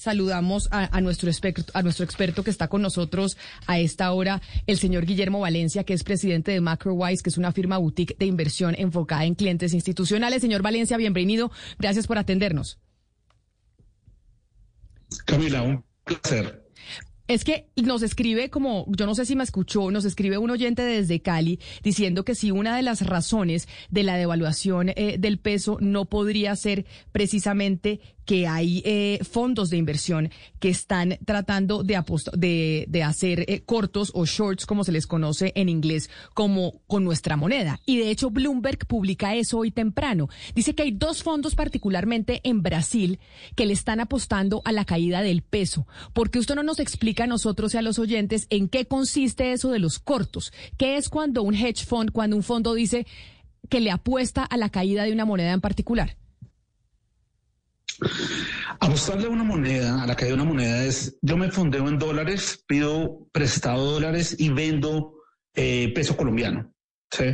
saludamos a, nuestro experto, a nuestro experto que está con nosotros a esta hora, el señor Guillermo Valencia, que es presidente de MacroWise, que es una firma boutique de inversión enfocada en clientes institucionales. Señor Valencia, bienvenido. Gracias por atendernos. Camila, un placer. Es que nos escribe como, yo no sé si me escuchó, nos escribe un oyente desde Cali diciendo que si una de las razones de la devaluación eh, del peso no podría ser precisamente que hay eh, fondos de inversión que están tratando de, hacer eh, cortos o shorts, como se les conoce en inglés, como con nuestra moneda. Y de hecho, Bloomberg publica eso hoy temprano. Dice que hay dos fondos particularmente en Brasil que le están apostando a la caída del peso. porque usted no nos explica a nosotros y a los oyentes en qué consiste eso de los cortos? ¿Qué es cuando un hedge fund, cuando un fondo dice que le apuesta a la caída de una moneda en particular? Apostarle a una moneda, a la caída de una moneda es, yo me fondeo en dólares, pido prestado dólares y vendo eh, peso colombiano. ¿sí?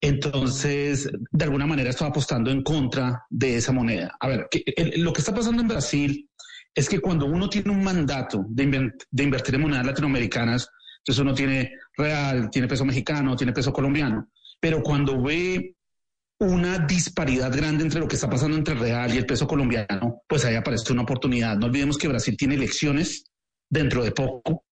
Entonces, de alguna manera estoy apostando en contra de esa moneda. A ver, lo que está pasando en Brasil es que cuando uno tiene un mandato de, de invertir en monedas latinoamericanas, entonces uno tiene real, tiene peso mexicano, tiene peso colombiano, pero cuando ve una disparidad grande entre lo que está pasando entre el real y el peso colombiano, pues ahí aparece una oportunidad. No olvidemos que Brasil tiene elecciones dentro de poco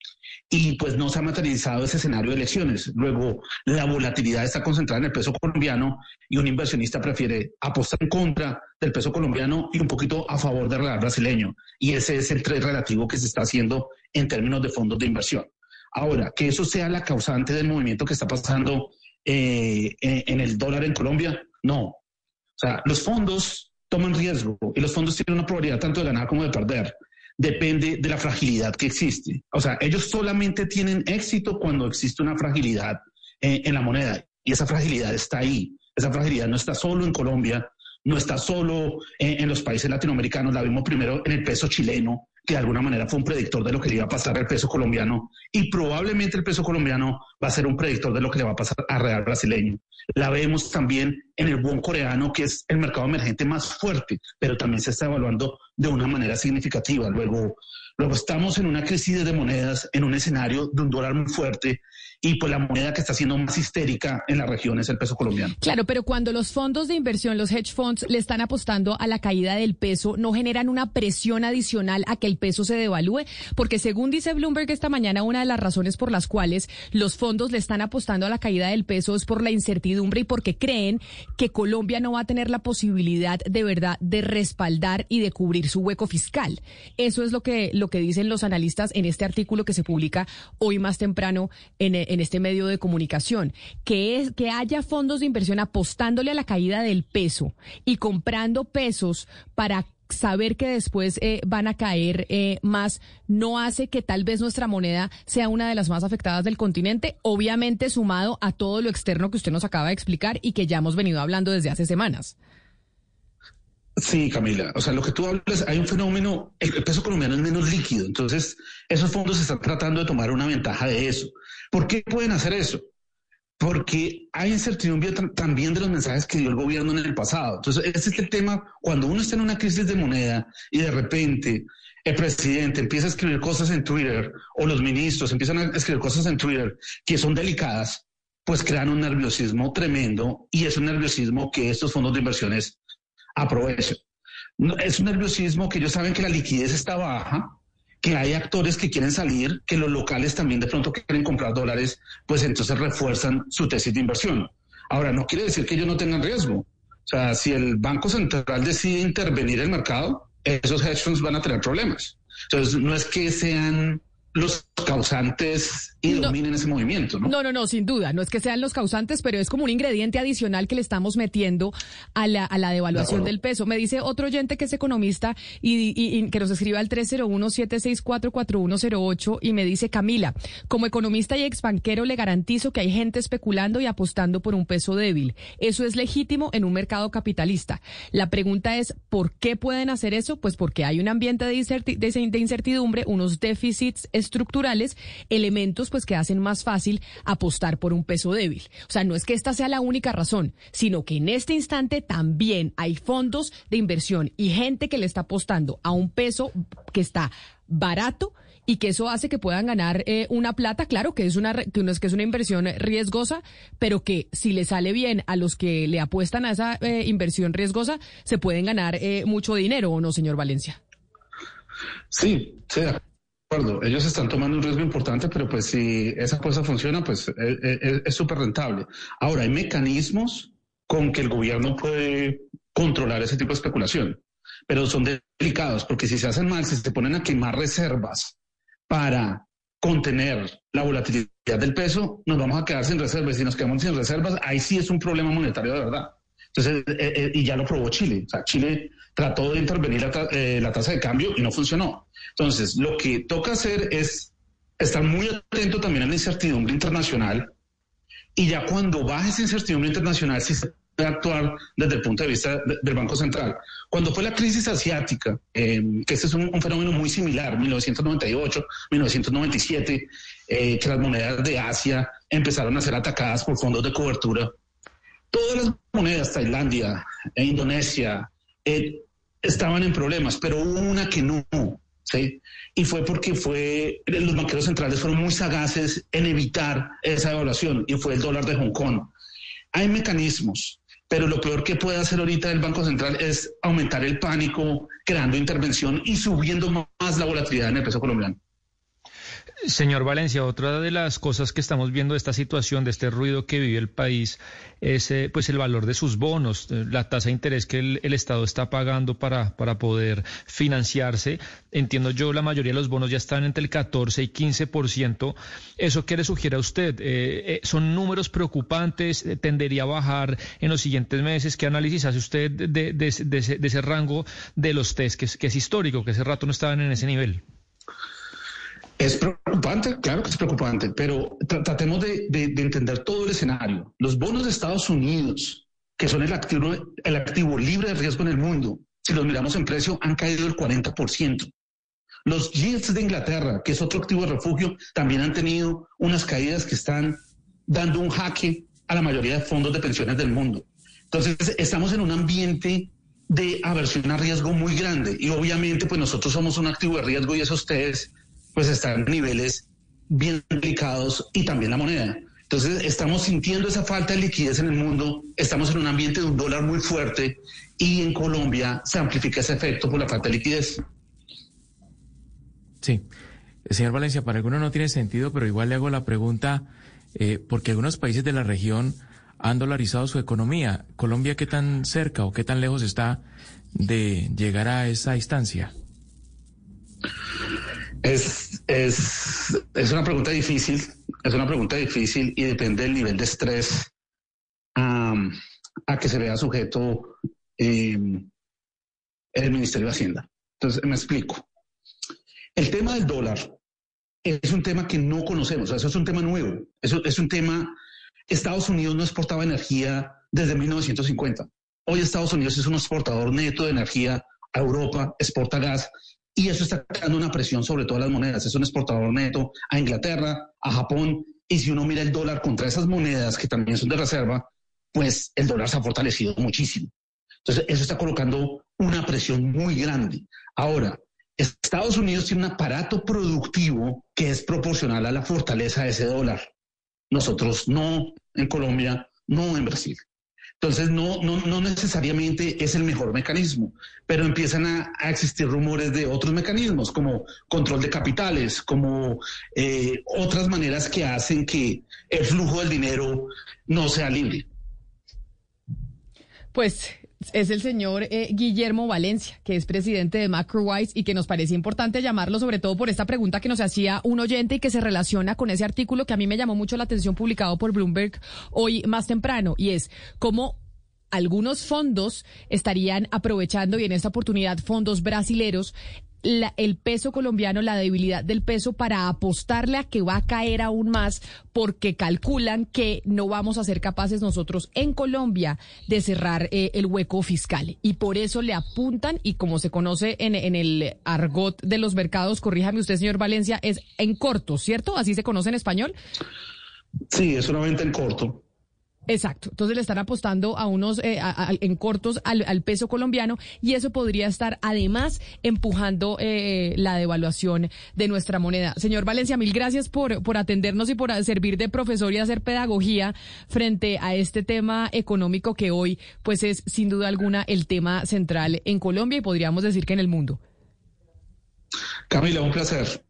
y pues no se ha materializado ese escenario de elecciones. Luego, la volatilidad está concentrada en el peso colombiano y un inversionista prefiere apostar en contra del peso colombiano y un poquito a favor del real brasileño. Y ese es el trade relativo que se está haciendo en términos de fondos de inversión. Ahora, que eso sea la causante del movimiento que está pasando eh, en el dólar en Colombia, no. O sea, los fondos toman riesgo y los fondos tienen una probabilidad tanto de ganar como de perder. Depende de la fragilidad que existe. O sea, ellos solamente tienen éxito cuando existe una fragilidad eh, en la moneda y esa fragilidad está ahí. Esa fragilidad no está solo en Colombia, no está solo en, los países latinoamericanos, la vimos primero en el peso chileno, que de alguna manera fue un predictor de lo que le iba a pasar al peso colombiano, y probablemente el peso colombiano va a ser un predictor de lo que le va a pasar al real brasileño. La vemos también en el buen coreano, que es el mercado emergente más fuerte, pero también se está evaluando de una manera significativa. Luego, luego estamos en una crisis de monedas, en un escenario de un dólar muy fuerte, y pues la moneda que está siendo más histérica en la región es el peso colombiano. Claro, pero cuando los fondos de inversión, los hedge funds, le están apostando a la caída del peso, ¿no generan una presión adicional a que el peso se devalúe? Porque según dice Bloomberg esta mañana, una de las razones por las cuales los fondos le están apostando a la caída del peso es por la incertidumbre y porque creen que Colombia no va a tener la posibilidad de verdad de respaldar y de cubrir su hueco fiscal. Eso es lo que, lo que dicen los analistas en este artículo que se publica hoy más temprano en, en este medio de comunicación, que es que haya fondos de inversión apostándole a la caída del peso y comprando pesos para saber que después eh, van a caer eh, más no hace que tal vez nuestra moneda sea una de las más afectadas del continente, obviamente sumado a todo lo externo que usted nos acaba de explicar y que ya hemos venido hablando desde hace semanas. Sí, Camila. O sea, lo que tú hablas, hay un fenómeno, el peso colombiano es menos líquido, entonces esos fondos están tratando de tomar una ventaja de eso. ¿Por qué pueden hacer eso? Porque hay incertidumbre también de los mensajes que dio el gobierno en el pasado. Entonces, ese es el tema, cuando uno está en una crisis de moneda y de repente el presidente empieza a escribir cosas en Twitter o los ministros empiezan a escribir cosas en Twitter que son delicadas, pues crean un nerviosismo tremendo y es un nerviosismo que estos fondos de inversiones aprovechan. Es un nerviosismo que ellos saben que la liquidez está baja, que hay actores que quieren salir, que los locales también de pronto quieren comprar dólares, pues entonces refuerzan su tesis de inversión. Ahora, no quiere decir que ellos no tengan riesgo. O sea, si el Banco Central decide intervenir el mercado, esos hedge funds van a tener problemas. Entonces, no es que sean los causantes y dominen ese movimiento, ¿no? No, no, no, sin duda. No es que sean los causantes, pero es como un ingrediente adicional que le estamos metiendo a la, a la devaluación del peso. Me dice otro oyente que es economista y, y, que nos escribe al 301-764-4108 y me dice, Camila, como economista y exbanquero le garantizo que hay gente especulando y apostando por un peso débil. Eso es legítimo en un mercado capitalista. La pregunta es, ¿por qué pueden hacer eso? Pues porque hay un ambiente de, incertidumbre, unos déficits estructurales, elementos pues que hacen más fácil apostar por un peso débil. O sea, no es que esta sea la única razón, sino que en este instante también hay fondos de inversión y gente que le está apostando a un peso que está barato y que eso hace que puedan ganar eh, una plata, claro que es una que, que es una inversión riesgosa, pero que si le sale bien a los que le apuestan a esa eh, inversión riesgosa, se pueden ganar eh, mucho dinero, ¿o no, señor Valencia? Sí, sí, acuerdo. Ellos están tomando un riesgo importante, pero pues si esa cosa funciona, pues es súper rentable. Ahora, hay mecanismos con que el gobierno puede controlar ese tipo de especulación, pero son delicados, porque si se hacen mal, si se ponen a quemar reservas para contener la volatilidad del peso, nos vamos a quedar sin reservas. Si nos quedamos sin reservas, ahí sí es un problema monetario de verdad. Entonces, eh, eh, y ya lo probó Chile. Chile trató de intervenir la, eh, la, tasa de cambio y no funcionó. Entonces, lo que toca hacer es estar muy atento también a la incertidumbre internacional y ya cuando baje esa incertidumbre internacional, si se actuar desde el punto de vista del Banco Central. Cuando fue la crisis asiática, em, que este es un, fenómeno muy similar, 1998, 1997, eh, que las monedas de Asia empezaron a ser atacadas por fondos de cobertura, todas las monedas, Tailandia, e Indonesia, eh, estaban en problemas, pero hubo una que no. ¿Sí? Y fue porque fue, los banqueros centrales fueron muy sagaces en evitar esa devaluación y fue el dólar de Hong Kong. Hay mecanismos pero lo peor que puede hacer ahorita el Banco Central es aumentar el pánico, creando intervención y subiendo más la volatilidad en el peso colombiano. Señor Valencia, otra de las cosas que estamos viendo de esta situación, de este ruido que vive el país, es eh, pues el valor de sus bonos, eh, la tasa de interés que el, Estado está pagando para, para poder financiarse. Entiendo yo, la mayoría de los bonos ya están entre el 14 y 15%. ¿Eso qué le sugiere a usted? Eh, ¿Son números preocupantes? ¿Tendería a bajar en los siguientes meses? ¿Qué análisis hace usted de, de, ese, rango de los test que es, que es histórico, que hace rato no estaban en ese nivel? Es preocupante, claro que es preocupante, pero tratemos de, entender todo el escenario. Los bonos de Estados Unidos, que son el activo, el activo libre de riesgo en el mundo, si los miramos en precio, han caído el 40%. Los yields de Inglaterra, que es otro activo de refugio, también han tenido unas caídas que están dando un jaque a la mayoría de fondos de pensiones del mundo. Entonces, estamos en un ambiente de aversión a riesgo muy grande y obviamente pues nosotros somos un activo de riesgo y eso ustedes pues están niveles bien delicados y también la moneda. Entonces estamos sintiendo esa falta de liquidez en el mundo, estamos en un ambiente de un dólar muy fuerte y en Colombia se amplifica ese efecto por la falta de liquidez. Sí, señor Valencia, para algunos no tiene sentido, pero igual le hago la pregunta, eh, porque algunos países de la región han dolarizado su economía. ¿Colombia qué tan cerca o qué tan lejos está de llegar a esa instancia? Es, es, es una pregunta difícil, es una pregunta difícil y depende del nivel de estrés a que se vea sujeto em, el Ministerio de Hacienda. Entonces, me explico. El tema del dólar es un tema que no conocemos, eso es un tema nuevo, eso es un tema, Estados Unidos no exportaba energía desde 1950. Hoy Estados Unidos es un exportador neto de energía a Europa, exporta gas y eso está creando una presión sobre todas las monedas. Es un exportador neto a Inglaterra, a Japón, y si uno mira el dólar contra esas monedas que también son de reserva, pues el dólar se ha fortalecido muchísimo. Entonces, eso está colocando una presión muy grande. Ahora, Estados Unidos tiene un aparato productivo que es proporcional a la fortaleza de ese dólar. Nosotros no en Colombia, no en Brasil. Entonces, no, no, necesariamente es el mejor mecanismo, pero empiezan a, existir rumores de otros mecanismos, como control de capitales, como eh, otras maneras que hacen que el flujo del dinero no sea libre. Pues es el señor eh, Guillermo Valencia, que es presidente de MacroWise y que nos parece importante llamarlo sobre todo por esta pregunta que nos hacía un oyente y que se relaciona con ese artículo que a mí me llamó mucho la atención publicado por Bloomberg hoy más temprano y es cómo algunos fondos estarían aprovechando y en esta oportunidad fondos brasileros el peso colombiano, la debilidad del peso para apostarle a que va a caer aún más porque calculan que no vamos a ser capaces nosotros en Colombia de cerrar eh, el hueco fiscal. Y por eso le apuntan, y como se conoce en, en el argot de los mercados, corríjame usted, señor Valencia, es en corto, ¿cierto? ¿Así se conoce en español? Sí, es una venta en corto. Exacto. Entonces le están apostando a unos eh, en cortos al, peso colombiano y eso podría estar además empujando eh, la devaluación de nuestra moneda. Señor Valencia, mil gracias por, por atendernos y por servir de profesor y hacer pedagogía frente a este tema económico que hoy pues es sin duda alguna el tema central en Colombia y podríamos decir que en el mundo. Camila, un placer.